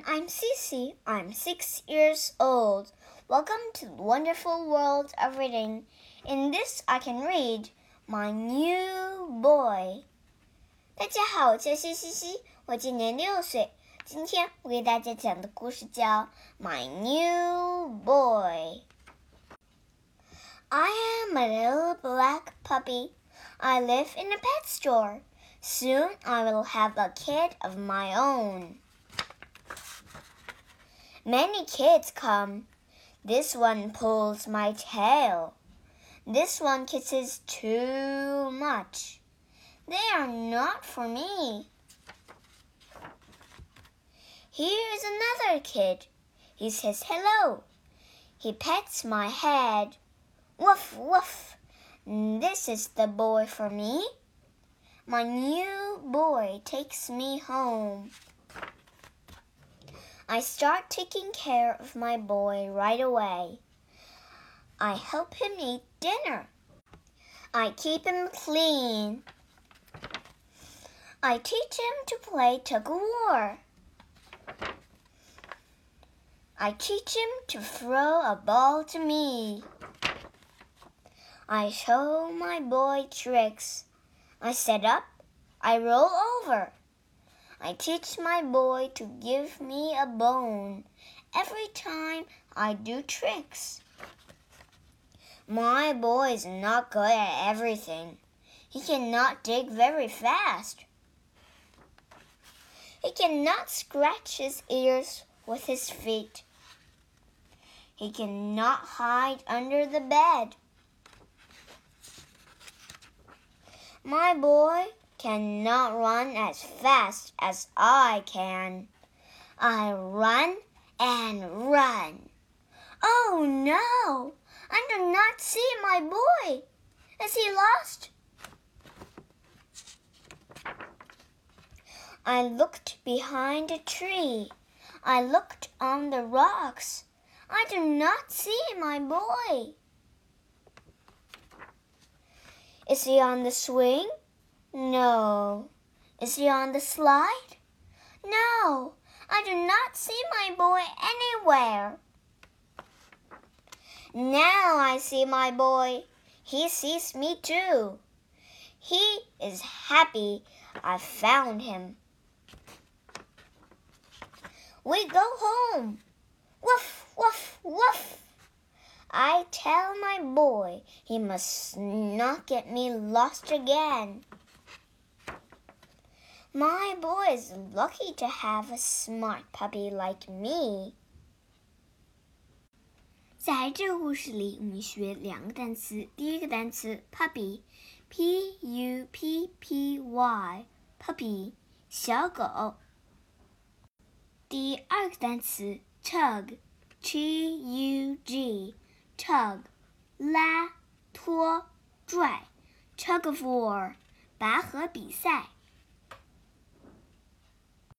everyone, I'm Cece. I'm six years old. Welcome to the wonderful world of reading. In this, I can read My New Boy. 大家好，我叫谢西西，我今年六岁。今天我给大家讲的故事叫《My New Boy》。I am a little black puppy. I live in a pet store. Soon I will have a kid of my own. Many kids come. This one pulls my tail. This one kisses too much. They are not for me. Here's another kid. He says hello. He pets my head. Woof, woof. This is the boy for me. My new boy takes me home. I start taking care of my boy right away. I help him eat dinner. I keep him clean. I teach him to play tug of war. I teach him to throw a ball to me. I show my boy tricks. I set up, I roll over. I teach my boy to give me a bone every time I do tricks. My boy is not good at everything. He cannot dig very fast. He cannot scratch his ears with his feet. He cannot hide under the bed. My boy cannot run as fast as I can. I run and run. Oh no! I do not see my boy. Is he lost? I looked behind a tree. I looked on the rocks. I do not see my boy. Is he on the swing? No. Is he on the slide? No. I do not see my boy anywhere. Now I see my boy. He sees me too. He is happy I found him. We go home. Woof, woof, woof. I tell my boy he must not get me lost again. My boy is lucky to have a smart puppy like me. 在这个故事里，我们学两个单词。第一个单词 puppy，p u p p y，puppy，小狗。第二个单词 tug，t u g。tug，拉、拖、拽，tug of war，拔河比赛。